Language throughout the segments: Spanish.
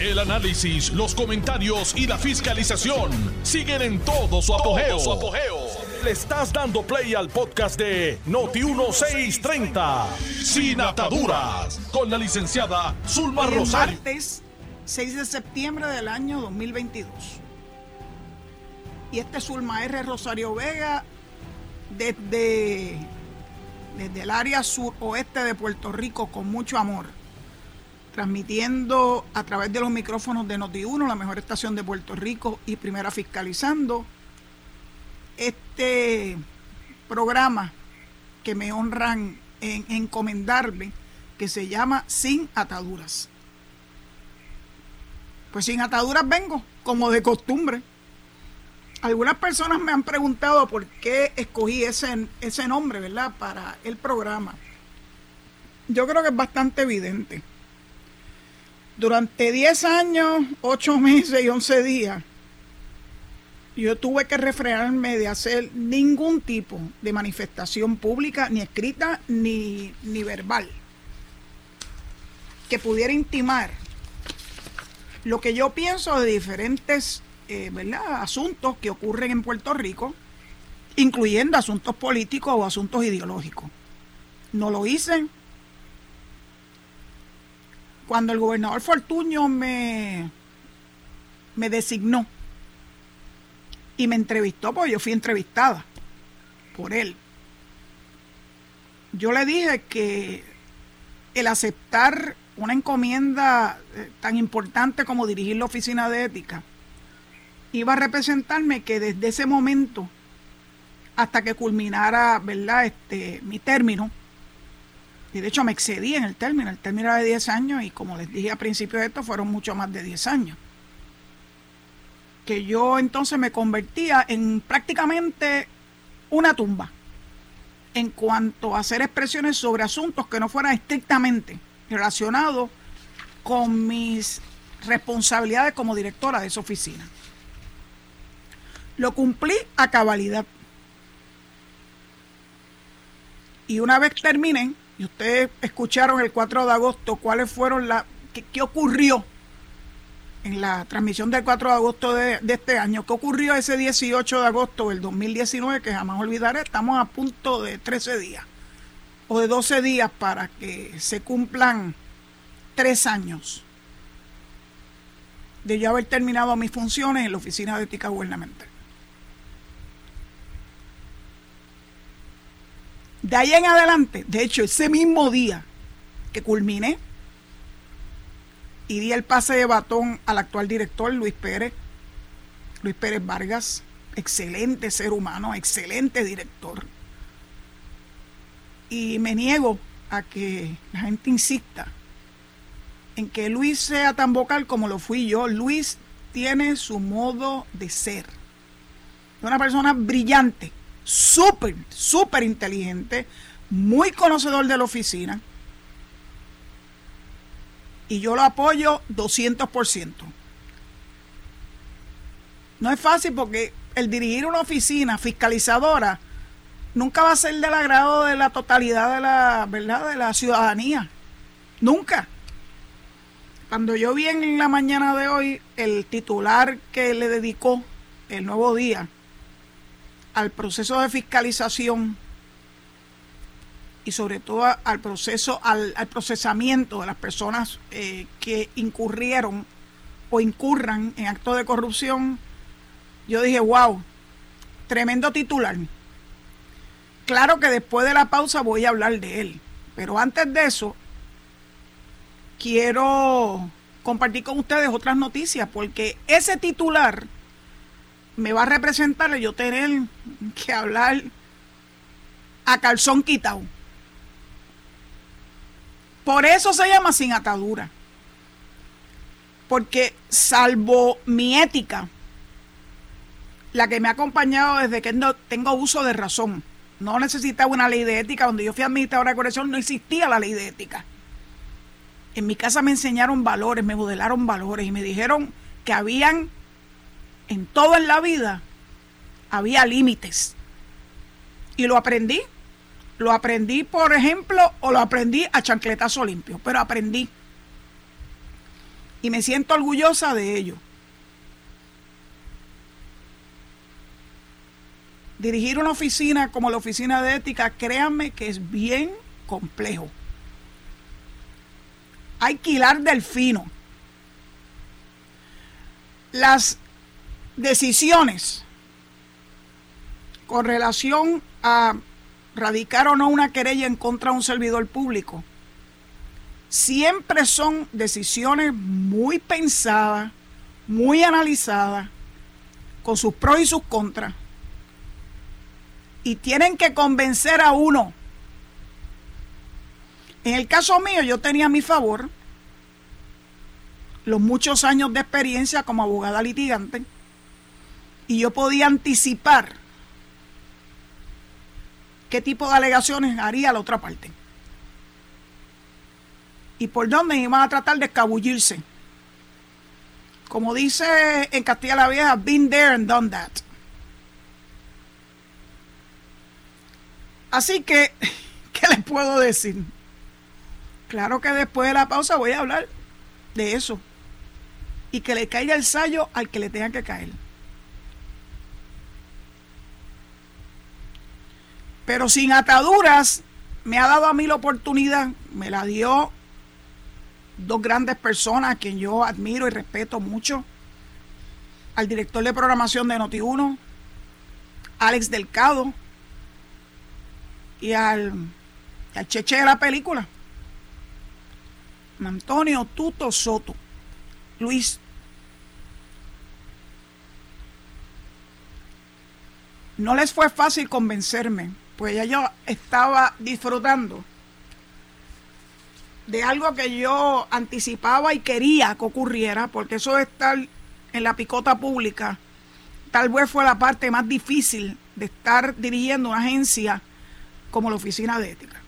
El análisis, los comentarios y la fiscalización siguen en todo su apogeo. Le estás dando play al podcast de Noti1630, Sin Ataduras, con la licenciada Zulma Hoy Rosario. martes 6 de septiembre del año 2022. Y este es Zulma R. Rosario Vega desde, desde el área suroeste de Puerto Rico con mucho amor. Transmitiendo a través de los micrófonos de Noti1, la mejor estación de Puerto Rico y primera fiscalizando este programa que me honran en encomendarme que se llama Sin Ataduras. Pues sin ataduras vengo, como de costumbre. Algunas personas me han preguntado por qué escogí ese, ese nombre, ¿verdad? Para el programa. Yo creo que es bastante evidente. Durante 10 años, 8 meses y 11 días, yo tuve que refrenarme de hacer ningún tipo de manifestación pública, ni escrita ni, ni verbal, que pudiera intimar lo que yo pienso de diferentes eh, ¿verdad? asuntos que ocurren en Puerto Rico, incluyendo asuntos políticos o asuntos ideológicos. No lo hice. Cuando el gobernador Fortuño me, me designó y me entrevistó, porque yo fui entrevistada por él, yo le dije que el aceptar una encomienda eh, tan importante como dirigir la oficina de ética iba a representarme que desde ese momento hasta que culminara verdad este mi término y de hecho me excedí en el término el término era de 10 años y como les dije al principio de esto fueron mucho más de 10 años que yo entonces me convertía en prácticamente una tumba en cuanto a hacer expresiones sobre asuntos que no fueran estrictamente relacionados con mis responsabilidades como directora de esa oficina. Lo cumplí a cabalidad. Y una vez terminé, y ustedes escucharon el 4 de agosto cuáles fueron las... qué, qué ocurrió en la transmisión del 4 de agosto de, de, este año. ¿Qué ocurrió ese 18 de agosto del 2019? Que jamás olvidaré. Estamos a punto de 13 días o de 12 días para que se cumplan tres años de yo haber terminado mis funciones en la Oficina de Ética Gubernamental. De ahí en adelante, de hecho, ese mismo día que culminé y di el pase de batón al actual director, Luis Pérez, Luis Pérez Vargas, excelente ser humano, excelente director. Y me niego a que la gente insista en que Luis sea tan vocal como lo fui yo. Luis tiene su modo de ser. Es una persona brillante, súper, súper inteligente, muy conocedor de la oficina. Y yo lo apoyo 200%. No es fácil porque el dirigir una oficina fiscalizadora nunca va a ser del agrado de la totalidad de la, ¿verdad? de la ciudadanía. Nunca. Cuando yo vi en la mañana de hoy el titular que le dedicó el nuevo día al proceso de fiscalización y sobre todo al proceso, al, procesamiento de las personas eh, que incurrieron o incurran en actos de corrupción, yo dije, wow, tremendo titular. Claro que después de la pausa voy a hablar de él, pero antes de eso, quiero compartir con ustedes otras noticias, porque ese titular me va a representar yo tener que hablar a calzón quitado. Por eso se llama sin atadura. Porque salvo mi ética, la que me ha acompañado desde que no tengo uso de razón, no necesitaba una ley de ética. Donde yo fui administradora de corrección no existía la ley de ética. En mi casa me enseñaron valores, me modelaron valores y me dijeron que habían, en todo en la vida, había límites. Y lo aprendí. Lo aprendí, por ejemplo, o lo aprendí a chancletazo limpio, pero aprendí. Y me siento orgullosa de ello. Dirigir una oficina como la oficina de ética, créanme que es bien complejo. Hay que hilar del. Las decisiones con relación a radicar o no una querella en contra de un servidor público siempre son decisiones muy pensadas, muy analizadas, con sus pros y sus contras. Y tienen que convencer a uno. En el caso mío, yo tenía a mi favor los muchos años de experiencia como abogada litigante y yo podía anticipar qué tipo de alegaciones haría la otra parte y por dónde iban a tratar de escabullirse. Como dice en Castilla la Vieja, been there and done that. Así que, ¿qué les puedo decir? Claro que después de la pausa voy a hablar de eso. Y que le caiga el sallo al que le tenga que caer. Pero sin ataduras, me ha dado a mí la oportunidad, me la dio dos grandes personas a quien yo admiro y respeto mucho. Al director de programación de Noti1, Alex Delcado, y al, al cheche de la película, Antonio Tuto Soto. Luis, no les fue fácil convencerme, pues ya yo estaba disfrutando de algo que yo anticipaba y quería que ocurriera, porque eso de estar en la picota pública, tal vez fue la parte más difícil de estar dirigiendo una agencia como la Oficina de Ética.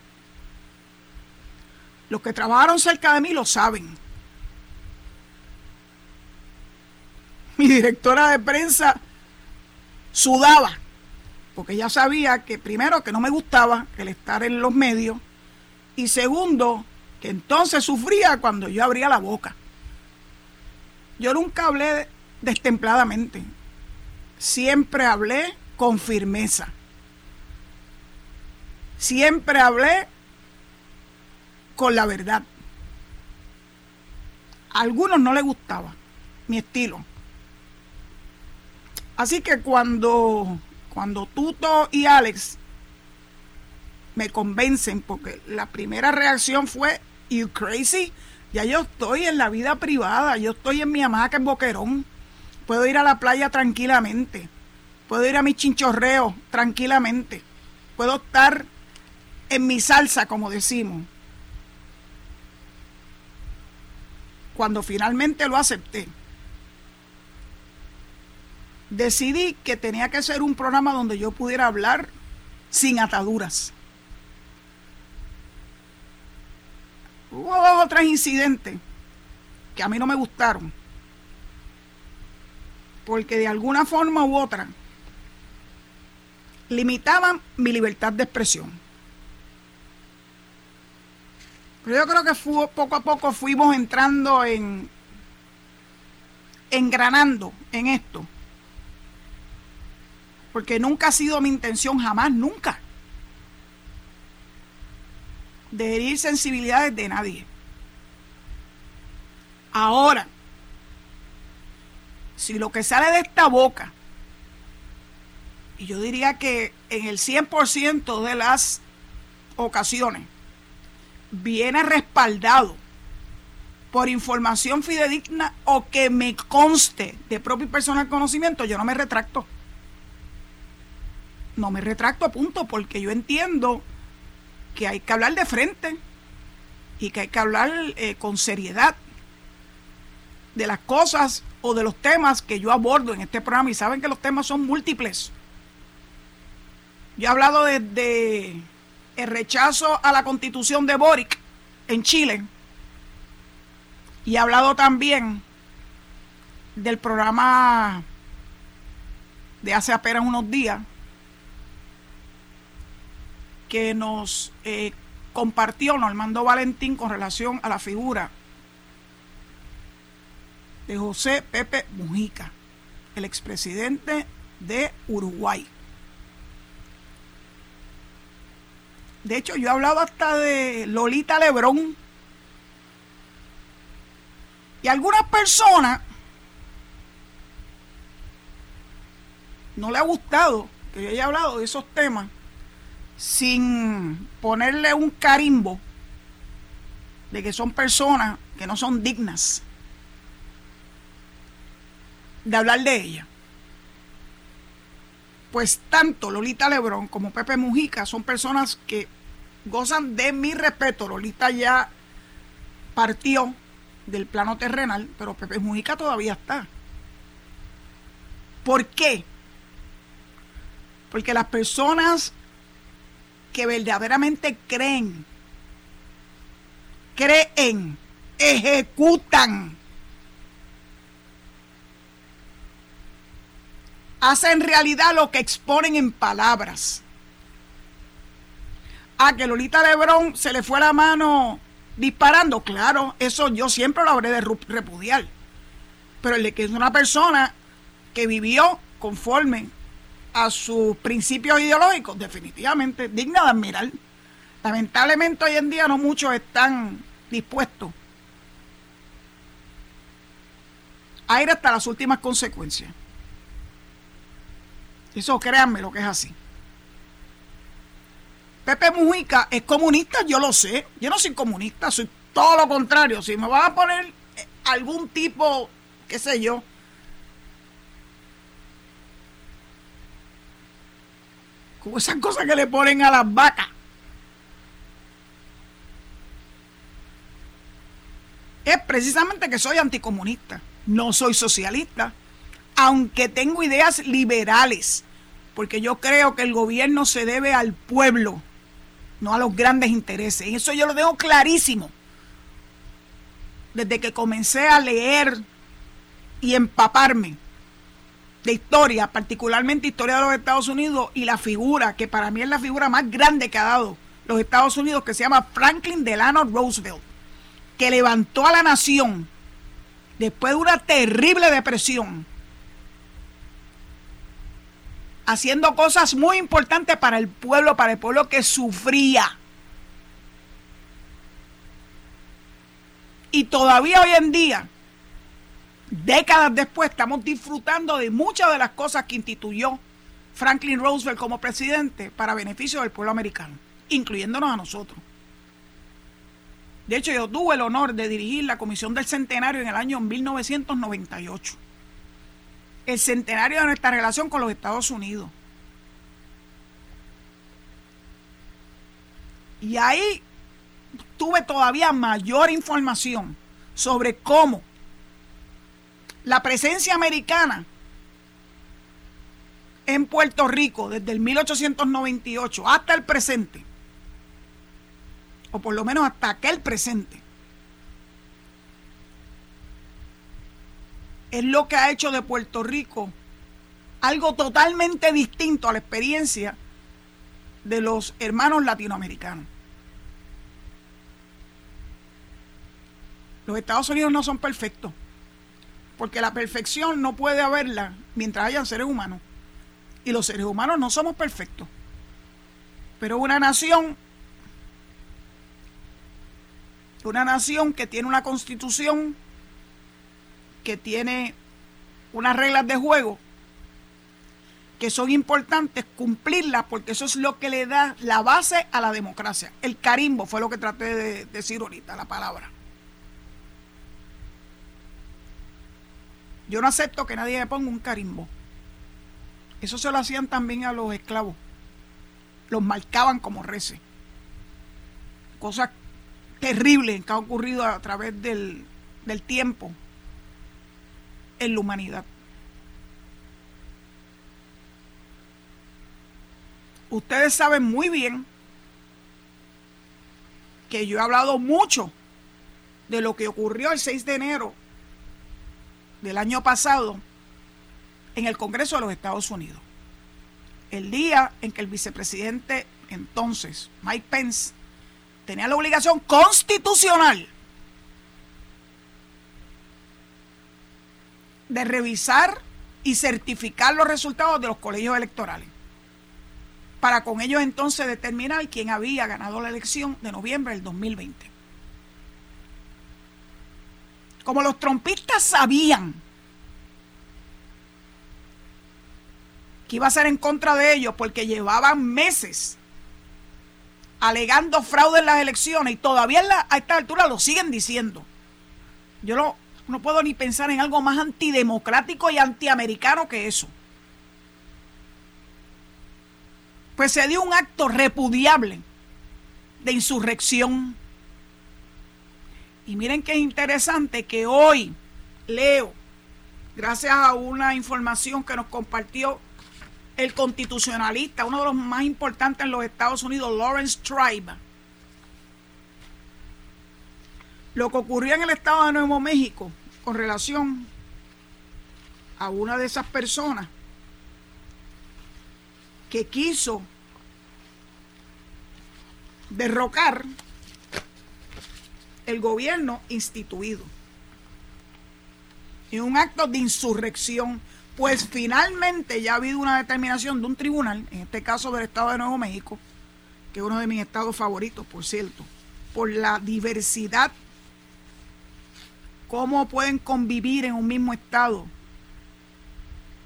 Los que trabajaron cerca de mí lo saben. Mi directora de prensa sudaba, porque ya sabía que primero que no me gustaba el estar en los medios y segundo que entonces sufría cuando yo abría la boca. Yo nunca hablé destempladamente, siempre hablé con firmeza. Siempre hablé con la verdad. A algunos no les gustaba mi estilo. Así que cuando, cuando Tuto y Alex me convencen, porque la primera reacción fue You crazy? Ya yo estoy en la vida privada, yo estoy en mi hamaca en Boquerón. Puedo ir a la playa tranquilamente. Puedo ir a mi chinchorreo tranquilamente. Puedo estar en mi salsa, como decimos. Cuando finalmente lo acepté, decidí que tenía que ser un programa donde yo pudiera hablar sin ataduras. Hubo dos o tres incidentes que a mí no me gustaron. Porque de alguna forma u otra limitaban mi libertad de expresión. Pero yo creo que poco a poco fuimos entrando en engranando en esto. Porque nunca ha sido mi intención, jamás, nunca de herir sensibilidades de nadie. Ahora, si lo que sale de esta boca, y yo diría que en el 100% de las ocasiones, viene respaldado por información fidedigna o que me conste de propio y personal conocimiento, yo no me retracto. No me retracto a punto, porque yo entiendo que hay que hablar de frente y que hay que hablar eh, con seriedad de las cosas o de los temas que yo abordo en este programa y saben que los temas son múltiples. Yo he hablado de, el rechazo a la constitución de Boric en Chile y he hablado también del programa de hace apenas unos días que nos eh, compartió Normando Valentín con relación a la figura de José Pepe Mujica, el expresidente de Uruguay. De hecho, yo he hablado hasta de Lolita Lebrón. Y algunas personas no le ha gustado que yo haya hablado de esos temas sin ponerle un carimbo de que son personas que no son dignas de hablar de ella. Pues tanto Lolita Lebrón como Pepe Mujica son personas que gozan de mi respeto. Lolita ya partió del plano terrenal, pero Pepe Mujica todavía está. ¿Por qué? Porque las personas que verdaderamente creen, creen, ejecutan, hacen realidad lo que exponen en palabras. A que Lolita Lebrón se le fue la mano disparando, claro, eso yo siempre lo habré de repudiar. Pero el de que es una persona que vivió conforme a sus principios ideológicos, definitivamente digna de admirar. Lamentablemente hoy en día no muchos están dispuestos a ir hasta las últimas consecuencias. Eso créanme lo que es así. Pepe Mujica es comunista, yo lo sé. Yo no soy comunista, soy todo lo contrario. Si me van a poner algún tipo, qué sé yo, esas cosas que le ponen a las vacas. Es precisamente que soy anticomunista, no soy socialista, aunque tengo ideas liberales, porque yo creo que el gobierno se debe al pueblo, no a los grandes intereses. Eso yo lo tengo clarísimo. Desde que comencé a leer y empaparme de historia, particularmente historia de los Estados Unidos y la figura, que para mí es la figura más grande que ha dado los Estados Unidos, que se llama Franklin Delano Roosevelt, que levantó a la nación después de una terrible depresión, haciendo cosas muy importantes para el pueblo, para el pueblo que sufría. Y todavía hoy en día décadas después estamos disfrutando de muchas de las cosas que instituyó Franklin Roosevelt como presidente para beneficio del pueblo americano, incluyéndonos a nosotros. De hecho, yo tuve el honor de dirigir la Comisión del Centenario en el año 1998. El centenario de nuestra relación con los Estados Unidos. Y ahí tuve todavía mayor información sobre cómo la presencia americana en Puerto Rico desde el 1898 hasta el presente, o por lo menos hasta aquel presente, es lo que ha hecho de Puerto Rico algo totalmente distinto a la experiencia de los hermanos latinoamericanos. Los Estados Unidos no son perfectos porque la perfección no puede haberla mientras hayan seres humanos. Y los seres humanos no somos perfectos. Pero una nación, una nación que tiene una constitución, que tiene unas reglas de juego, que son importantes cumplirlas porque eso es lo que le da la base a la democracia. El carimbo fue lo que traté de decir ahorita, la palabra. Yo no acepto que nadie me ponga un carimbo. Eso se lo hacían también a los esclavos. Los marcaban como reces. Cosas terribles que han ocurrido a través del, del tiempo en la humanidad. Ustedes saben muy bien que yo he hablado mucho de lo que ocurrió el 6 de enero del año pasado en el Congreso de los Estados Unidos. El día en que el vicepresidente entonces, Mike Pence, tenía la obligación constitucional de revisar y certificar los resultados de los colegios electorales, para con ellos entonces determinar quién había ganado la elección de noviembre del 2020. Como los trompistas sabían que iba a ser en contra de ellos porque llevaban meses alegando fraude en las elecciones y todavía a esta altura lo siguen diciendo. Yo no, no puedo ni pensar en algo más antidemocrático y antiamericano que eso. Pues se dio un acto repudiable de insurrección. Y miren qué interesante que hoy leo, gracias a una información que nos compartió el constitucionalista, uno de los más importantes en los Estados Unidos, Lawrence Tribe, lo que ocurrió en el estado de Nuevo México con relación a una de esas personas que quiso derrocar el gobierno instituido. En un acto de insurrección, pues finalmente ya ha habido una determinación de un tribunal, en este caso del Estado de Nuevo México, que es uno de mis estados favoritos, por cierto, por la diversidad. Cómo pueden convivir en un mismo Estado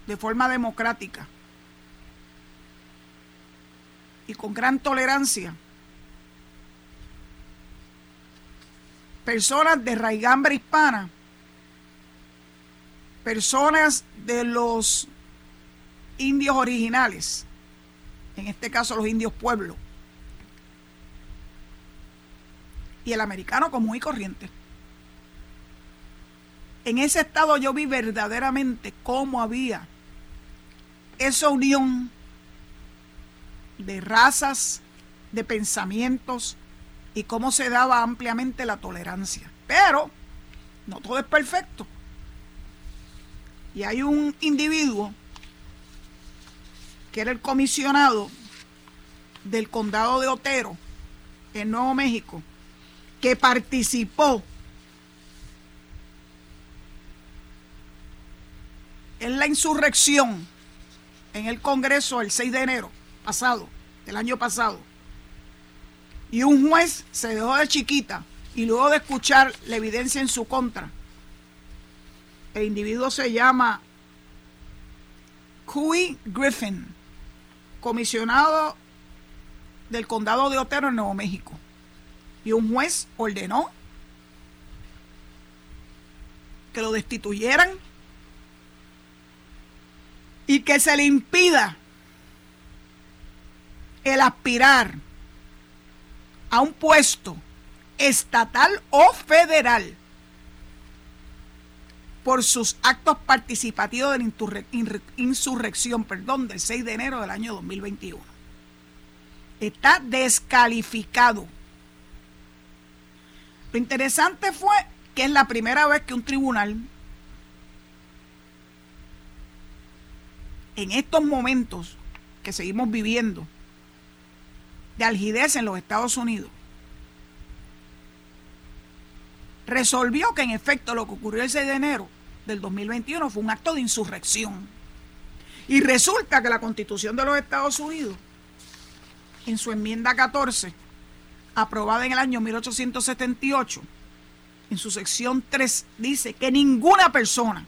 de forma democrática y con gran tolerancia. Personas de raigambre hispana, personas de los indios originales, en este caso los indios pueblos, y el americano común y corriente. En ese estado yo vi verdaderamente cómo había esa unión de razas, de pensamientos y cómo se daba ampliamente la tolerancia. Pero no todo es perfecto. Y hay un individuo que era el comisionado del condado de Otero, en Nuevo México, que participó en la insurrección en el Congreso el 6 de enero pasado, del año pasado, y un juez se dejó de chiquita y luego de escuchar la evidencia en su contra, el individuo se llama Cui Griffin, comisionado del condado de Otero en Nuevo México. Y un juez ordenó que lo destituyeran y que se le impida el aspirar a un puesto estatal o federal por sus actos participativos de la insurrección, perdón, del 6 de enero del año 2021. Está descalificado. Lo interesante fue que es la primera vez que un tribunal en estos momentos que seguimos viviendo de algidez en los Estados Unidos, resolvió que en efecto lo que ocurrió el 6 de enero del 2021 fue un acto de insurrección. Y resulta que la constitución de los Estados Unidos, en su enmienda 14, aprobada en el año 1878, en su sección 3, dice que ninguna persona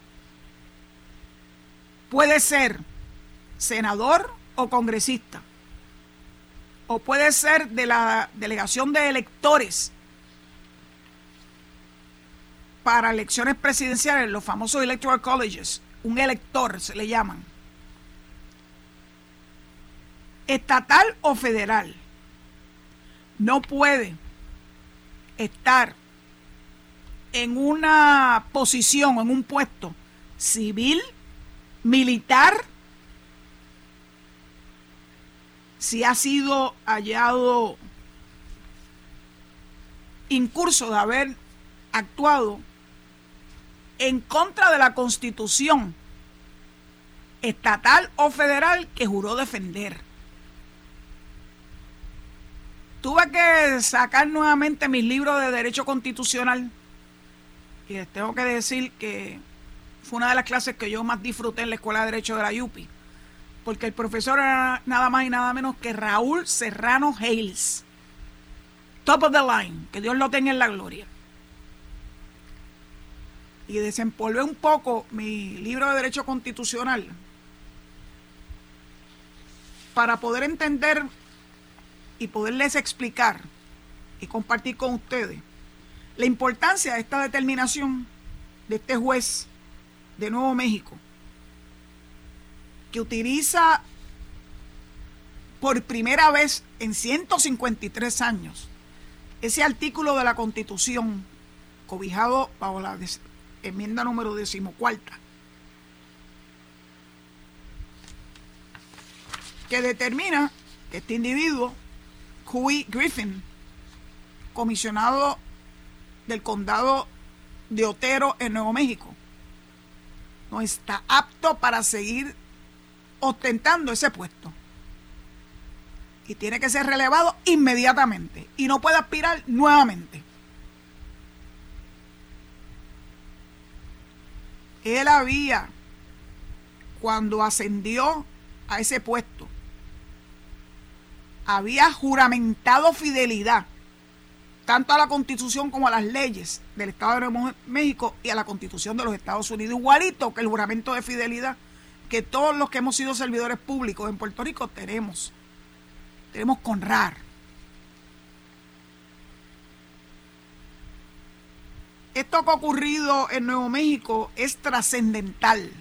puede ser senador o congresista, o puede ser de la delegación de electores para elecciones presidenciales, los famosos electoral colleges, un elector se le llaman, estatal o federal, no puede estar en una posición, en un puesto civil, militar, si ha sido hallado incurso de haber actuado en contra de la constitución estatal o federal que juró defender. Tuve que sacar nuevamente mis libros de derecho constitucional y les tengo que decir que fue una de las clases que yo más disfruté en la Escuela de Derecho de la UPI, porque el profesor era nada más y nada menos que Raúl Serrano Hales. Top of the line, que Dios lo tenga en la gloria. Y desempolvé un poco mi libro de Derecho Constitucional para poder entender y poderles explicar y compartir con ustedes la importancia de esta determinación de este juez de Nuevo México, que utiliza por primera vez en 153 años ese artículo de la Constitución cobijado bajo la enmienda número decimocuarta, que determina que este individuo, Huey Griffin, comisionado del condado de Otero en Nuevo México, no está apto para seguir ostentando ese puesto. Y tiene que ser relevado inmediatamente y no puede aspirar nuevamente. Él había, cuando ascendió a ese puesto, había juramentado fidelidad tanto a la constitución como a las leyes del Estado de México y a la constitución de los Estados Unidos, igualito que el juramento de fidelidad que todos los que hemos sido servidores públicos en Puerto Rico tenemos. Tenemos que honrar. Esto que ha ocurrido en Nuevo México es trascendental.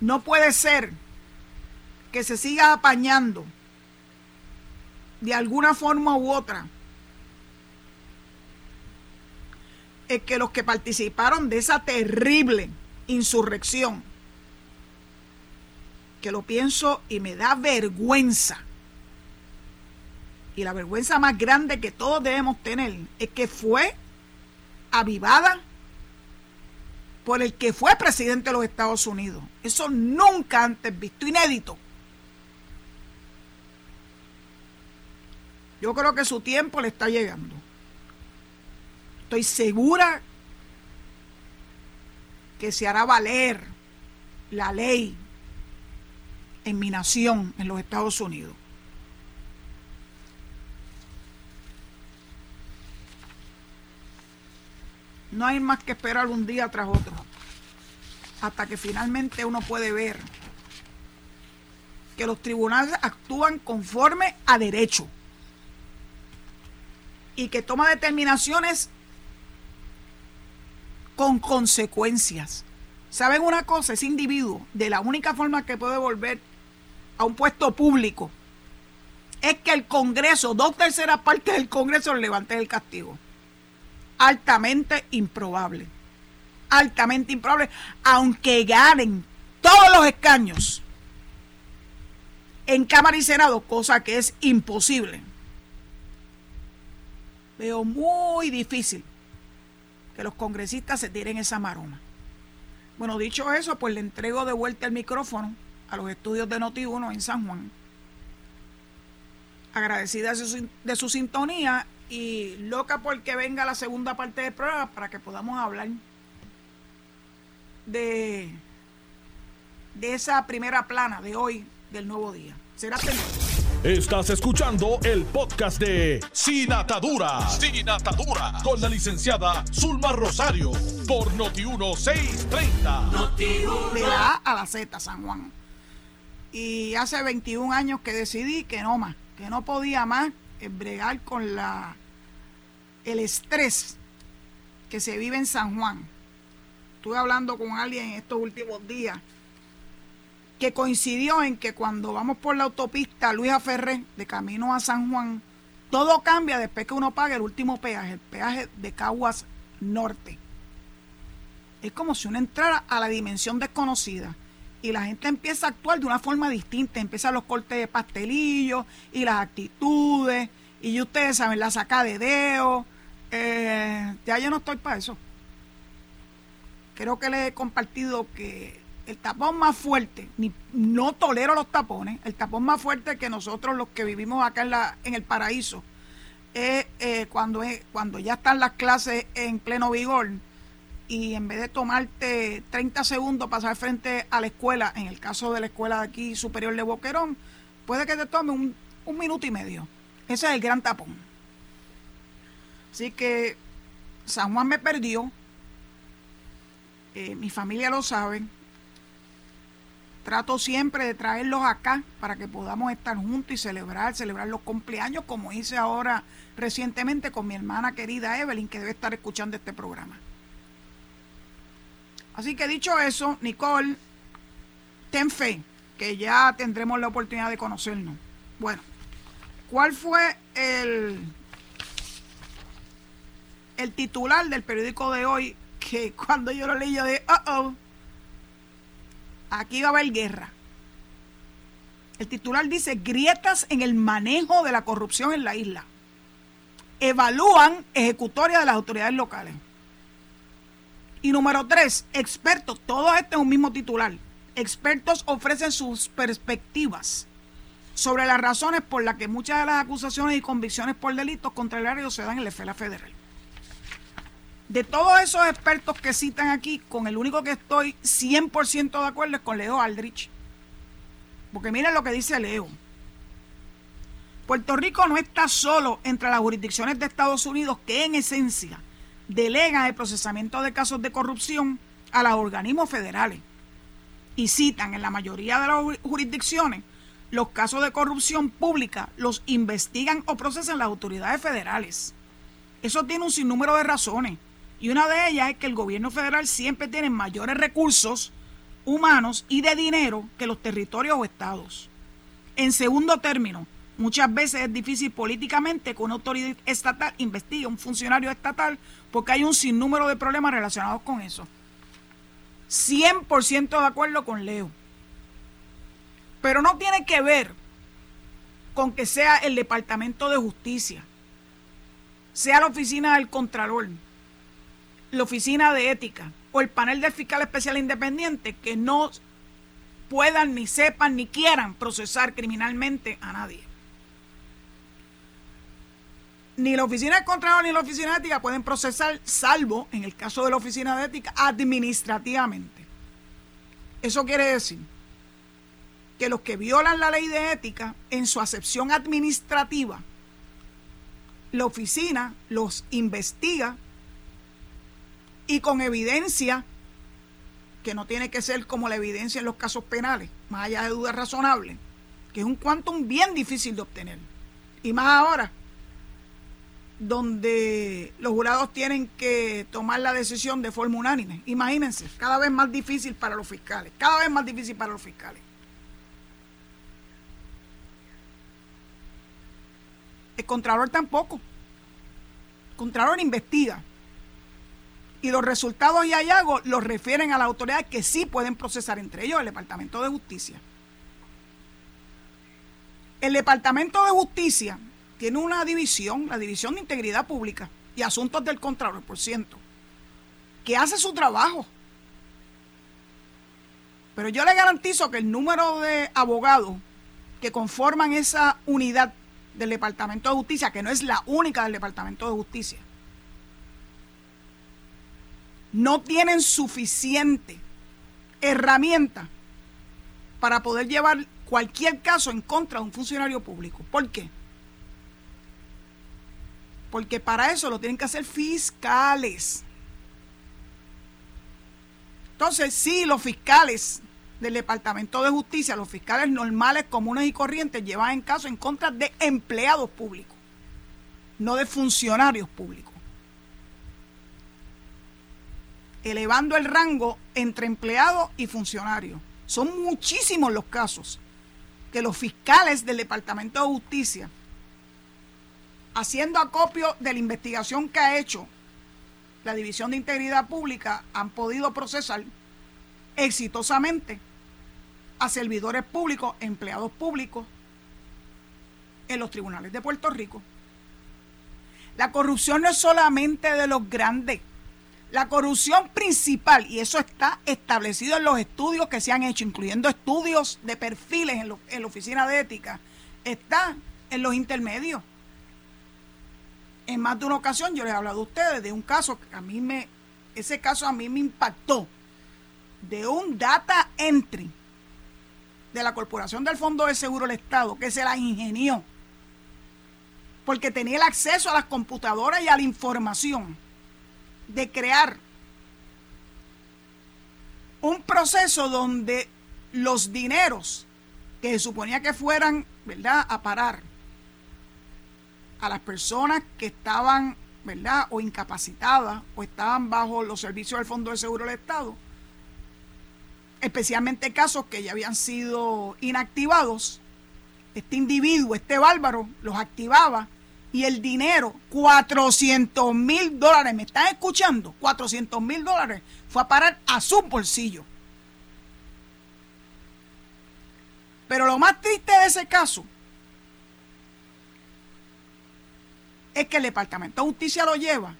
No puede ser que se siga apañando de alguna forma u otra es que los que participaron de esa terrible insurrección, que lo pienso y me da vergüenza, y la vergüenza más grande que todos debemos tener es que fue avivada por el que fue presidente de los Estados Unidos. Eso nunca antes visto, inédito. Yo creo que su tiempo le está llegando. Estoy segura que se hará valer la ley en mi nación, en los Estados Unidos. No hay más que esperar un día tras otro, hasta que finalmente uno puede ver que los tribunales actúan conforme a derecho y que toma determinaciones con consecuencias. ¿Saben una cosa? Ese individuo, de la única forma que puede volver a un puesto público, es que el Congreso, dos terceras partes del Congreso, le levante el castigo. Altamente improbable. Altamente improbable. Aunque ganen todos los escaños en Cámara y Senado, cosa que es imposible veo muy difícil que los congresistas se tiren esa maroma. Bueno, dicho eso, pues le entrego de vuelta el micrófono a los estudios de Noti1 en San Juan. Agradecida de su, sintonía y loca porque venga la segunda parte del programa para que podamos hablar de, de esa primera plana de hoy del nuevo día. Será pendiente. Estás escuchando el podcast de Sin Atadura. Sin Atadura. Con la licenciada Zulma Rosario. Por Noti1630. Noti de la A a la Z, San Juan. Y hace 21 años que decidí que no más. Que no podía más bregar con la el estrés que se vive en San Juan. Estuve hablando con alguien en estos últimos días que coincidió en que cuando vamos por la autopista Luisa Ferré de camino a San Juan, todo cambia después que uno paga el último peaje, el peaje de Caguas Norte. Es como si uno entrara a la dimensión desconocida y la gente empieza a actuar de una forma distinta, empiezan los cortes de pastelillos y las actitudes, y ustedes saben, la saca de dedo. Eh, ya yo no estoy para eso. Creo que les he compartido que el tapón más fuerte, ni, no tolero los tapones, el tapón más fuerte que nosotros los que vivimos acá en, la, en el paraíso, es eh, cuando, cuando ya están las clases en pleno vigor y en vez de tomarte 30 segundos pasar frente a la escuela, en el caso de la escuela aquí superior de Boquerón, puede que te tome un, un minuto y medio. Ese es el gran tapón. Así que San Juan me perdió, eh, mi familia lo sabe. Trato siempre de traerlos acá para que podamos estar juntos y celebrar, celebrar los cumpleaños, como hice ahora recientemente con mi hermana querida Evelyn, que debe estar escuchando este programa. Así que dicho eso, Nicole, ten fe, que ya tendremos la oportunidad de conocernos. Bueno, ¿cuál fue el, el titular del periódico de hoy? Que cuando yo lo leí, yo de, oh, aquí va a haber guerra. El titular dice, grietas en el manejo de la corrupción en la isla. Evalúan ejecutoria de las autoridades locales. Y número tres, expertos, todo esto es un mismo titular. Expertos ofrecen sus perspectivas sobre las razones por las que muchas de las acusaciones y convicciones por delitos contra el área se dan en la esfera federal. De todos esos expertos que citan aquí, con el único que estoy 100% de acuerdo es con Leo Aldrich. Porque miren lo que dice Leo. Puerto Rico no está solo entre las jurisdicciones de Estados Unidos que en esencia delegan el procesamiento de casos de corrupción a los organismos federales. Y citan en la mayoría de las jurisdicciones los casos de corrupción pública los investigan o procesan las autoridades federales. Eso tiene un sinnúmero de razones y una de ellas es que el gobierno federal siempre tiene mayores recursos humanos y de dinero que los territorios o estados. En segundo término, muchas veces es difícil políticamente que una autoridad estatal investigue a un funcionario estatal porque hay un sinnúmero de problemas relacionados con eso. 100% de acuerdo con Leo. Pero no tiene que ver con que sea el Departamento de Justicia, sea la oficina del Contralor, la Oficina de Ética o el panel del fiscal especial independiente que no puedan, ni sepan, ni quieran procesar criminalmente a nadie. Ni la Oficina del Contralor ni la Oficina de Ética pueden procesar, salvo en el caso de la Oficina de Ética, administrativamente. Eso quiere decir que los que violan la ley de ética en su acepción administrativa, la oficina los investiga y con evidencia que no tiene que ser como la evidencia en los casos penales, más allá de dudas razonables, que es un quantum bien difícil de obtener. Y más ahora, donde los jurados tienen que tomar la decisión de forma unánime. Imagínense, cada vez más difícil para los fiscales, cada vez más difícil para los fiscales. El Contralor tampoco. El Contralor investiga y los resultados y hallazgos los refieren a la autoridad que sí pueden procesar, entre ellos el Departamento de Justicia. El Departamento de Justicia tiene una división, la División de Integridad Pública y Asuntos del Contralor, por ciento, que hace su trabajo. Pero yo le garantizo que el número de abogados que conforman esa unidad del Departamento de Justicia, que no es la única del Departamento de Justicia, no tienen suficiente herramienta para poder llevar cualquier caso en contra de un funcionario público. ¿Por qué? Porque para eso lo tienen que hacer fiscales. Entonces, sí, los fiscales del Departamento de Justicia, los fiscales normales, comunes y corrientes, llevan en en contra de empleados públicos, no de funcionarios públicos elevando el rango entre empleado y funcionario. Son muchísimos los casos que los fiscales del Departamento de Justicia, haciendo acopio de la investigación que ha hecho la División de Integridad Pública, han podido procesar exitosamente a servidores públicos, empleados públicos en los tribunales de Puerto Rico. La corrupción no es solamente de los grandes la corrupción principal, y eso está establecido en los estudios que se han hecho, incluyendo estudios de perfiles en, la oficina de ética, está en los intermedios. En más de una ocasión yo les he hablado a ustedes de un caso que a mí me ese caso a mí me impactó, de un data entry de la Corporación del Fondo de Seguro del Estado, que se la ingenió, porque tenía el acceso a las computadoras y a la información de crear un proceso donde los dineros que se suponía que fueran, ¿verdad?, a parar a las personas que estaban, ¿verdad?, o incapacitadas o estaban bajo los servicios del Fondo de Seguro del Estado, especialmente casos que ya habían sido inactivados, este individuo, este bárbaro, los activaba y el dinero, 400 mil dólares, ¿me están escuchando? 400 mil dólares fue a parar a su bolsillo. Pero lo más triste de ese caso es que el Departamento de Justicia lo lleva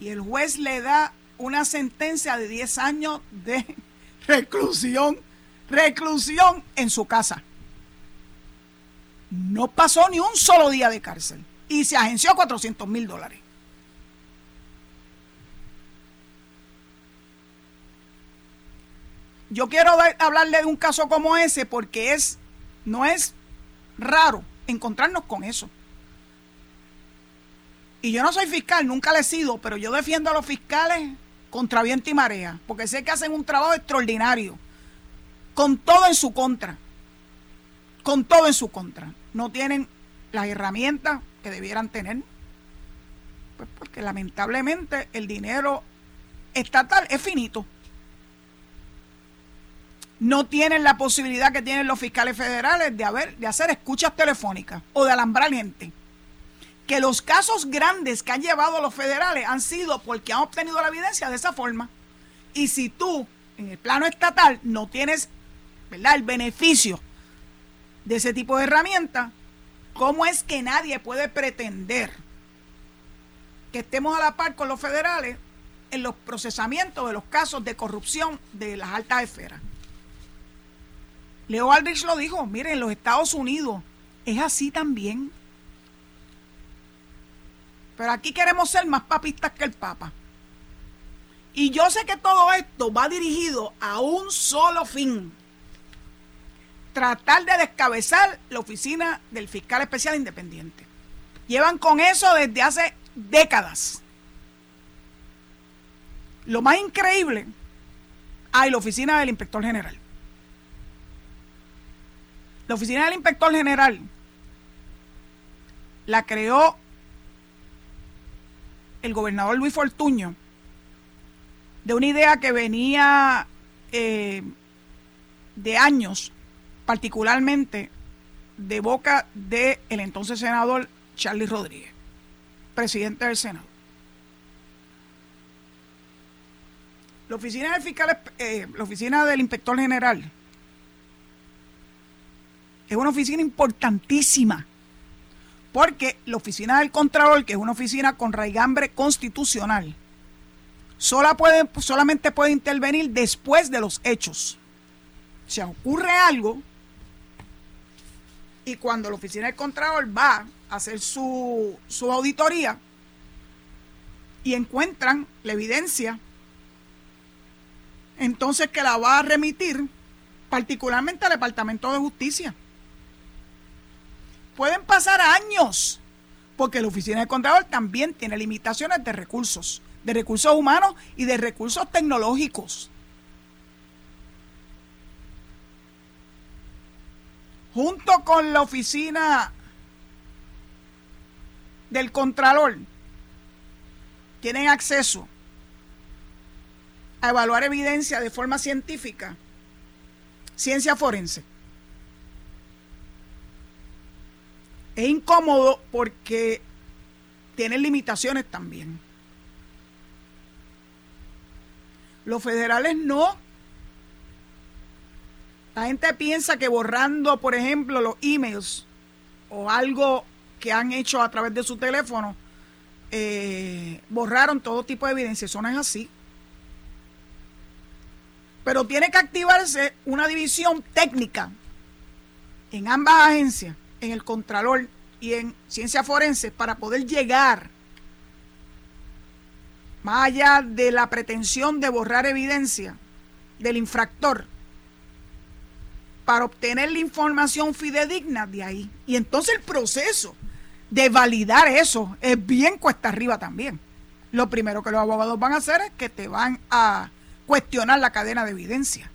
y el juez le da una sentencia de 10 años de reclusión, reclusión en su casa. No pasó ni un solo día de cárcel y se agenció 400 mil dólares. Yo quiero hablarle de un caso como ese porque es, no es raro encontrarnos con eso. Y yo no soy fiscal, nunca le he sido, pero yo defiendo a los fiscales contra viento y marea, porque sé que hacen un trabajo extraordinario, con todo en su contra, con todo en su contra. No tienen las herramientas que debieran tener, pues porque lamentablemente el dinero estatal es finito no tienen la posibilidad que tienen los fiscales federales de, haber, de hacer escuchas telefónicas o de alambrar gente. Que los casos grandes que han llevado los federales han sido porque han obtenido la evidencia de esa forma. Y si tú, en el plano estatal, no tienes ¿verdad? el beneficio de ese tipo de herramientas, ¿cómo es que nadie puede pretender que estemos a la par con los federales en los procesamientos de los casos de corrupción de las altas esferas? Leo Aldrich lo dijo, miren, en los Estados Unidos es así también. Pero aquí queremos ser más papistas que el Papa. Y yo sé que todo esto va dirigido a un solo fin. Tratar de descabezar la oficina del fiscal especial independiente. Llevan con eso desde hace décadas. Lo más increíble, hay la oficina del inspector general. La oficina del inspector general la creó el gobernador Luis Fortuño de una idea que venía eh, de años, particularmente de boca del el entonces senador Charlie Rodríguez, presidente del Senado. La oficina del fiscal, eh, la oficina del inspector general es una oficina importantísima. Porque la oficina del Contralor, que es una oficina con raigambre constitucional, puede, solamente puede intervenir después de los hechos. Si ocurre algo y cuando la oficina del Contralor va a hacer su, su auditoría y encuentran la evidencia, entonces que la va a remitir particularmente al Departamento de Justicia pueden pasar años, porque la oficina de contador también tiene limitaciones de recursos, de recursos humanos y de recursos tecnológicos. Junto con la oficina del Contralor, tienen acceso a evaluar evidencia de forma científica, ciencia forense. Es incómodo porque tiene limitaciones también. Los federales no. La gente piensa que borrando, por ejemplo, los emails o algo que han hecho a través de su teléfono, eh, borraron todo tipo de evidencia. Eso no es así. Pero tiene que activarse una división técnica en ambas agencias en el Contralor y en Ciencia Forense para poder llegar más allá de la pretensión de borrar evidencia del infractor, para obtener la información fidedigna de ahí. Y entonces el proceso de validar eso es bien cuesta arriba también. Lo primero que los abogados van a hacer es que te van a cuestionar la cadena de evidencia.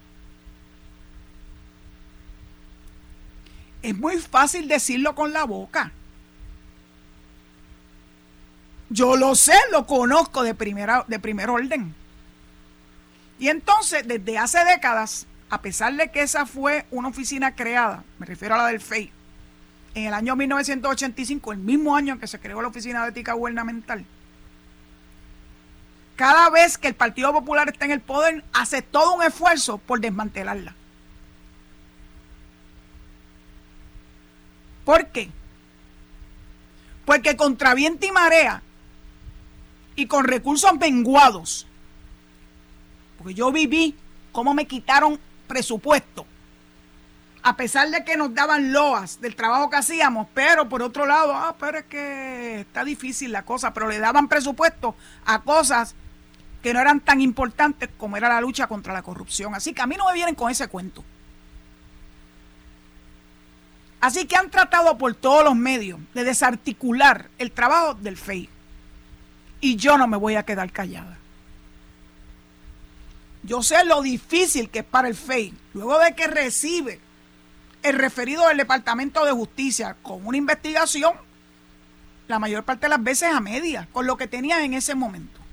Es muy fácil decirlo con la boca. Yo lo sé, lo conozco de, primera, de primer orden. Y entonces, desde hace décadas, a pesar de que esa fue una oficina creada, me refiero a la del FEI, en el año 1985, el mismo año en que se creó la Oficina de Ética Gubernamental, cada vez que el Partido Popular está en el poder, hace todo un esfuerzo por desmantelarla. ¿Por qué? Porque contra viento y marea y con recursos menguados, porque yo viví cómo me quitaron presupuesto, a pesar de que nos daban loas del trabajo que hacíamos, pero por otro lado, ah, pero es que está difícil la cosa, pero le daban presupuesto a cosas que no eran tan importantes como era la lucha contra la corrupción. Así que a mí no me vienen con ese cuento. Así que han tratado por todos los medios de desarticular el trabajo del FEI. Y yo no me voy a quedar callada. Yo sé lo difícil que es para el FEI, luego de que recibe el referido del Departamento de Justicia con una investigación, la mayor parte de las veces a media, con lo que tenía en ese momento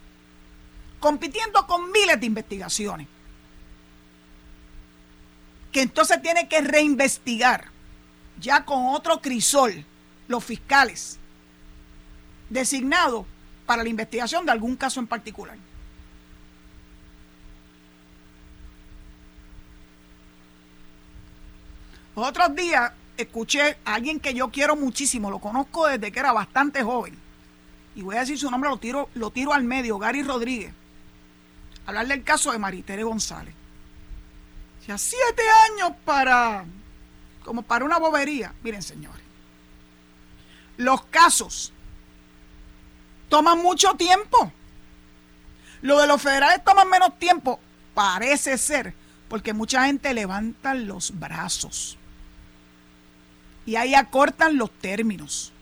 compitiendo con miles de investigaciones. Que entonces tiene que reinvestigar, ya con otro crisol, los fiscales designados para la investigación de algún caso en particular. Otros días escuché a alguien que yo quiero muchísimo, lo conozco desde que era bastante joven, y voy a decir su nombre, lo tiro, lo tiro al medio, Gary Rodríguez hablar del caso de Maritere González. Ya siete años para, como para una bobería. Miren, señores, los casos toman mucho tiempo. Lo de los federales toman menos tiempo, parece ser, porque mucha gente levanta los brazos. Y ahí acortan los términos.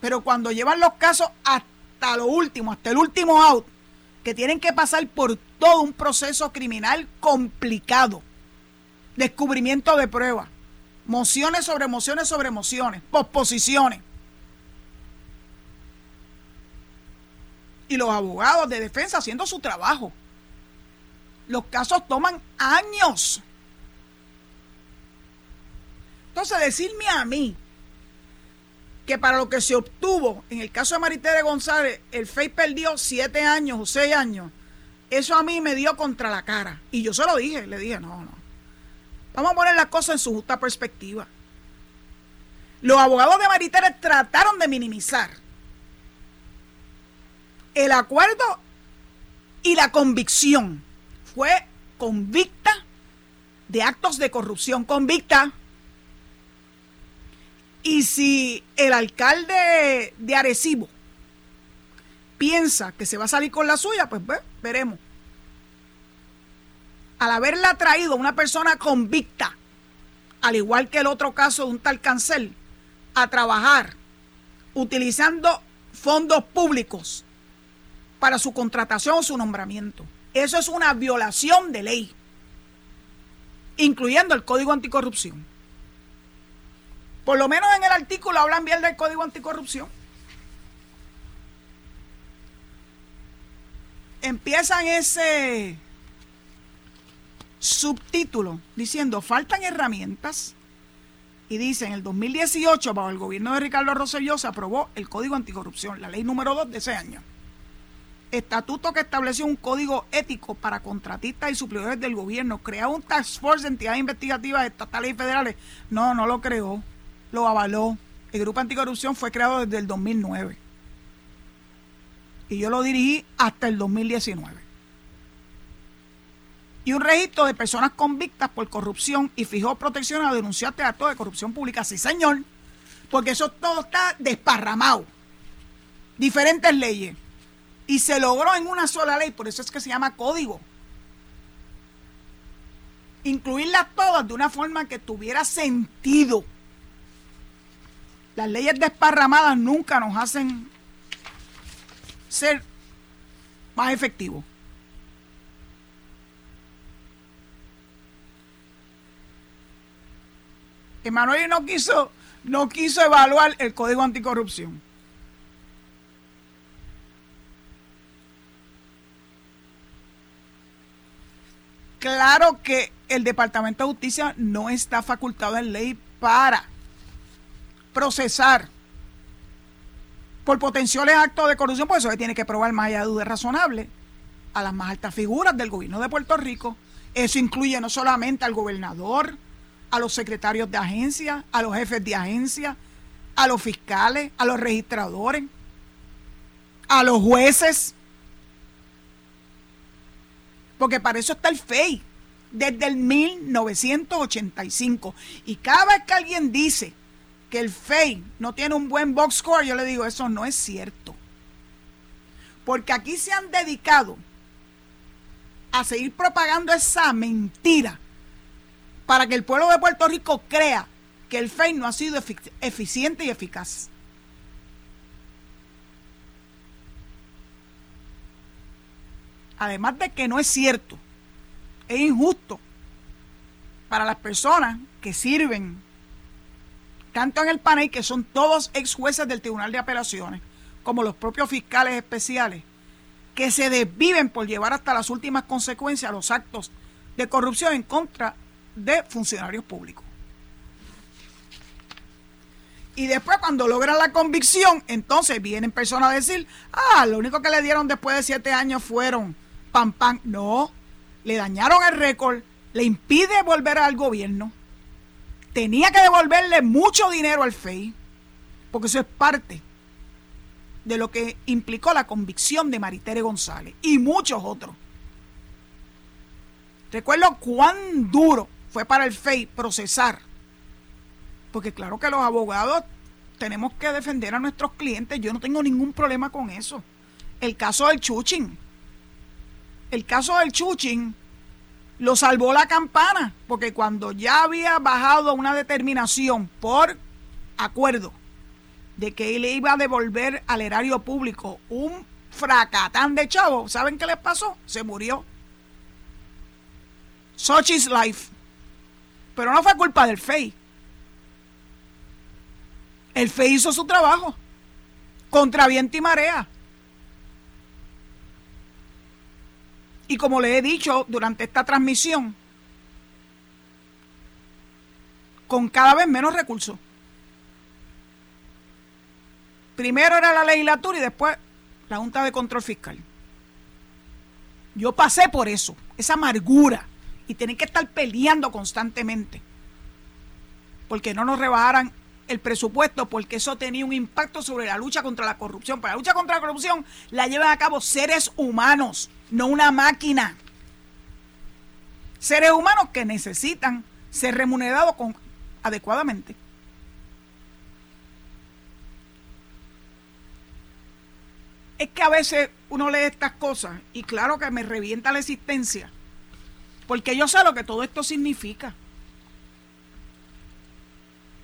Pero cuando llevan los casos hasta lo último, hasta el último out, que tienen que pasar por todo un proceso criminal complicado. Descubrimiento de pruebas, mociones sobre mociones sobre mociones, posposiciones. Y los abogados de defensa haciendo su trabajo. Los casos toman años. Entonces, decirme a mí que para lo que se obtuvo, en el caso de Maritere González, el FEI perdió siete años o seis años. Eso a mí me dio contra la cara. Y yo se lo dije, le dije, no, no. Vamos a poner las cosas en su justa perspectiva. Los abogados de Maritere trataron de minimizar el acuerdo y la convicción. Fue convicta de actos de corrupción, convicta y si el alcalde de Arecibo piensa que se va a salir con la suya, pues veremos. Al haberla traído una persona convicta, al igual que el otro caso de un tal cancel, a trabajar utilizando fondos públicos para su contratación o su nombramiento. Eso es una violación de ley, incluyendo el Código Anticorrupción. Por lo menos en el artículo hablan bien del Código Anticorrupción. Empiezan ese subtítulo diciendo, faltan herramientas. Y dice, en el 2018, bajo el gobierno de Ricardo Rosselló, se aprobó el Código Anticorrupción, la ley número 2 de ese año. Estatuto que estableció un código ético para contratistas y suplidores del gobierno. Creó un task force de entidades investigativas estatales y federales. No, no lo creó lo avaló. El Grupo Anticorrupción fue creado desde el 2009. Y yo lo dirigí hasta el 2019. Y un registro de personas convictas por corrupción y fijó protección a denunciantes de de corrupción pública. Sí, señor. Porque eso todo está desparramado. Diferentes leyes. Y se logró en una sola ley, por eso es que se llama código. Incluirlas todas de una forma que tuviera sentido. Las leyes desparramadas nunca nos hacen ser más efectivos. Emanuel no quiso, no quiso evaluar el código anticorrupción. Claro que el Departamento de Justicia no está facultado en ley para procesar por potenciales actos de corrupción, por eso tiene que probar más allá de duda razonable a las más altas figuras del gobierno de Puerto Rico. Eso incluye no solamente al gobernador, a los secretarios de agencia, a los jefes de agencia, a los fiscales, a los registradores, a los jueces. Porque para eso está el FEI, desde el 1985. Y cada vez que alguien dice que el FEI no tiene un buen box score, yo le digo, eso no es cierto. Porque aquí se han dedicado a seguir propagando esa mentira para que el pueblo de Puerto Rico crea que el FEI no ha sido eficiente y eficaz. Además de que no es cierto, es injusto para las personas que sirven tanto en el panel, que son todos ex jueces del Tribunal de Apelaciones, como los propios fiscales especiales, que se desviven por llevar hasta las últimas consecuencias los actos de corrupción en contra de funcionarios públicos. Y después cuando logran la convicción, entonces vienen personas a decir, ah, lo único que le dieron después de siete años fueron pam, pam. No, le dañaron el récord, le impide volver al gobierno, tenía que devolverle mucho dinero al FEI, porque eso es parte de lo que implicó la convicción de Maritere González y muchos otros. Recuerdo cuán duro fue para el FEI procesar. Porque claro que los abogados tenemos que defender a nuestros clientes. Yo no tengo ningún problema con eso. El caso del Chuching. El caso del Chuching lo salvó la campana. Porque cuando ya había bajado una determinación por acuerdo de que él iba a devolver al erario público un fracatán de chavo, ¿saben qué les pasó? Se murió. Sochi's life. Pero no fue culpa del FEI. El FEI hizo su trabajo. Contra viento y marea. Y como le he dicho durante esta transmisión, con cada vez menos recursos. Primero era la legislatura y después la Junta de Control Fiscal. Yo pasé por eso, esa amargura y tienen que estar peleando constantemente porque no nos rebajaran el presupuesto porque eso tenía un impacto sobre la lucha contra la corrupción. Pero la lucha contra la corrupción la llevan a cabo seres humanos, no una máquina. Seres humanos que necesitan ser remunerados con, adecuadamente. Es que a veces uno lee estas cosas y claro que me revienta la existencia porque yo sé lo que todo esto significa.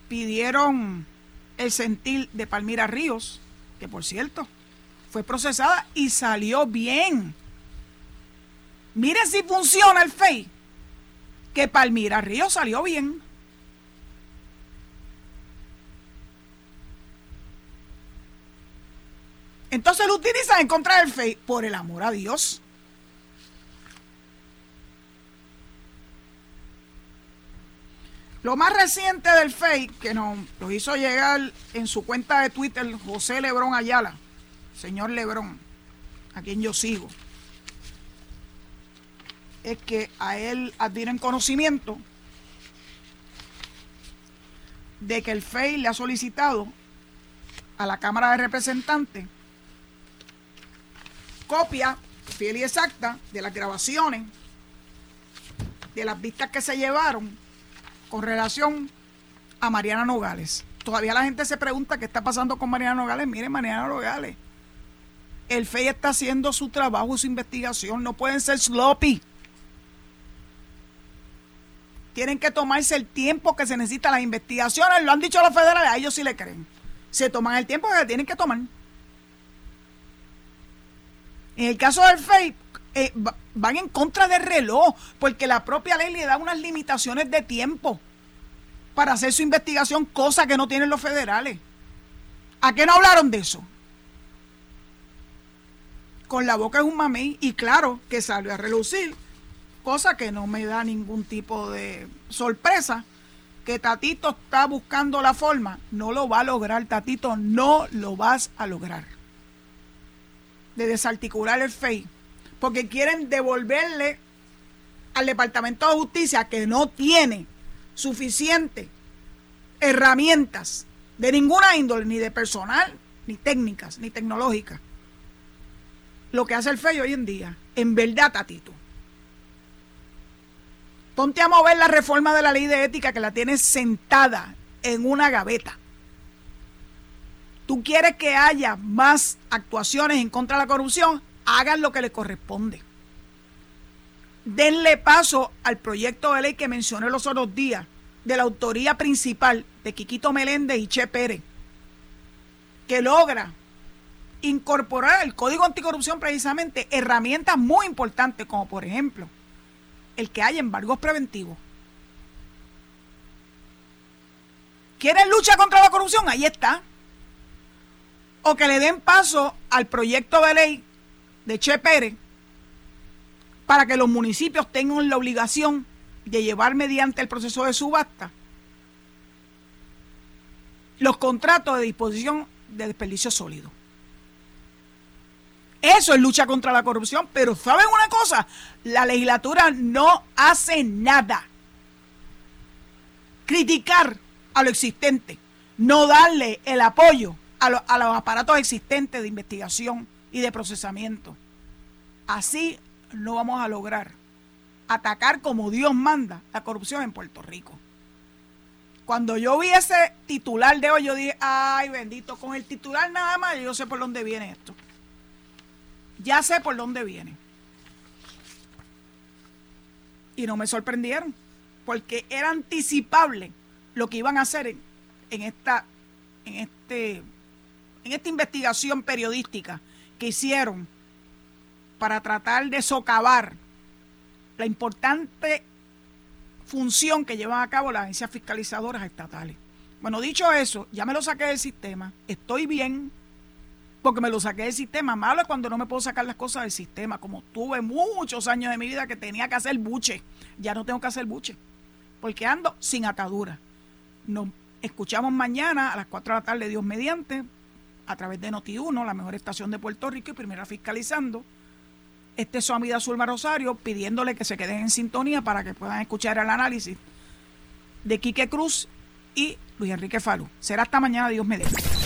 Pidieron el sentil de Palmira Ríos, que por cierto fue procesada y salió bien. Mire si funciona el FEI, que Palmira Ríos salió bien. Entonces lo utilizan en contra del FEI, por el amor a Dios. Lo más reciente del fake que nos lo hizo llegar en su cuenta de Twitter José Lebrón Ayala, señor Lebrón, a quien yo sigo, es que a él advienen conocimiento de que el FEI le ha solicitado a la Cámara de Representantes copia fiel y exacta de las grabaciones, de las vistas que se llevaron con relación a Mariana Nogales. Todavía la gente se pregunta qué está pasando con Mariana Nogales. Miren, Mariana Nogales El FEI está haciendo su trabajo, su investigación. No pueden ser sloppy. Tienen que tomarse el tiempo que se necesita. Las investigaciones, lo han dicho los federales, a ellos sí le creen. Se toman el tiempo que tienen que tomar. En el caso del FEI, eh, van en contra del reloj, porque la propia ley le da unas limitaciones de tiempo para hacer su investigación, cosa que no tienen los federales. ¿A qué no hablaron de eso? Con la boca es un mamey y claro que salió a relucir cosa que no me da ningún tipo de sorpresa, que Tatito está buscando la forma, no lo va a lograr, Tatito, no lo vas a lograr. De desarticular el FEI, porque quieren devolverle al Departamento de Justicia que no tiene suficiente herramientas de ninguna índole, ni de personal, ni técnicas, ni tecnológicas. Lo que hace el FEI hoy en día, en verdad, Tatito, Ponte a mover la reforma de la ley de ética que la tienes sentada en una gaveta. Tú quieres que haya más actuaciones en contra de la corrupción, hagan lo que le corresponde. Denle paso al proyecto de ley que mencioné los otros días, de la autoría principal de Quiquito Meléndez y Che Pérez, que logra incorporar al Código Anticorrupción precisamente herramientas muy importantes, como por ejemplo el que haya embargos preventivos. ¿Quieren lucha contra la corrupción? Ahí está. O que le den paso al proyecto de ley de Che Pérez para que los municipios tengan la obligación de llevar mediante el proceso de subasta los contratos de disposición de desperdicio sólido. Eso es lucha contra la corrupción, pero ¿saben una cosa? La legislatura no hace nada. Criticar a lo existente, no darle el apoyo a, los aparatos existentes de investigación y de procesamiento. Así no vamos a lograr atacar como Dios manda la corrupción en Puerto Rico. Cuando yo vi ese titular de hoy, yo dije, ay bendito, con el titular nada más, yo sé por dónde viene esto ya sé por dónde viene. Y no me sorprendieron, porque era anticipable lo que iban a hacer en, esta, en, este, en esta investigación periodística que hicieron para tratar de socavar la importante función que llevan a cabo las agencias fiscalizadoras estatales. Bueno, dicho eso, ya me lo saqué del sistema, estoy bien, porque me lo saqué del sistema. Malo es cuando no me puedo sacar las cosas del sistema, como tuve muchos años de mi vida que tenía que hacer buche. Ya no tengo que hacer buche, porque ando sin atadura. Nos escuchamos mañana a las 4 de la tarde, Dios mediante, a través de Noti1, la mejor estación de Puerto Rico y primera fiscalizando. Este es su amiga Zulma Rosario pidiéndole que se queden en sintonía para que puedan escuchar el análisis de Quique Cruz y Luis Enrique Falú. Será hasta mañana, Dios mediante.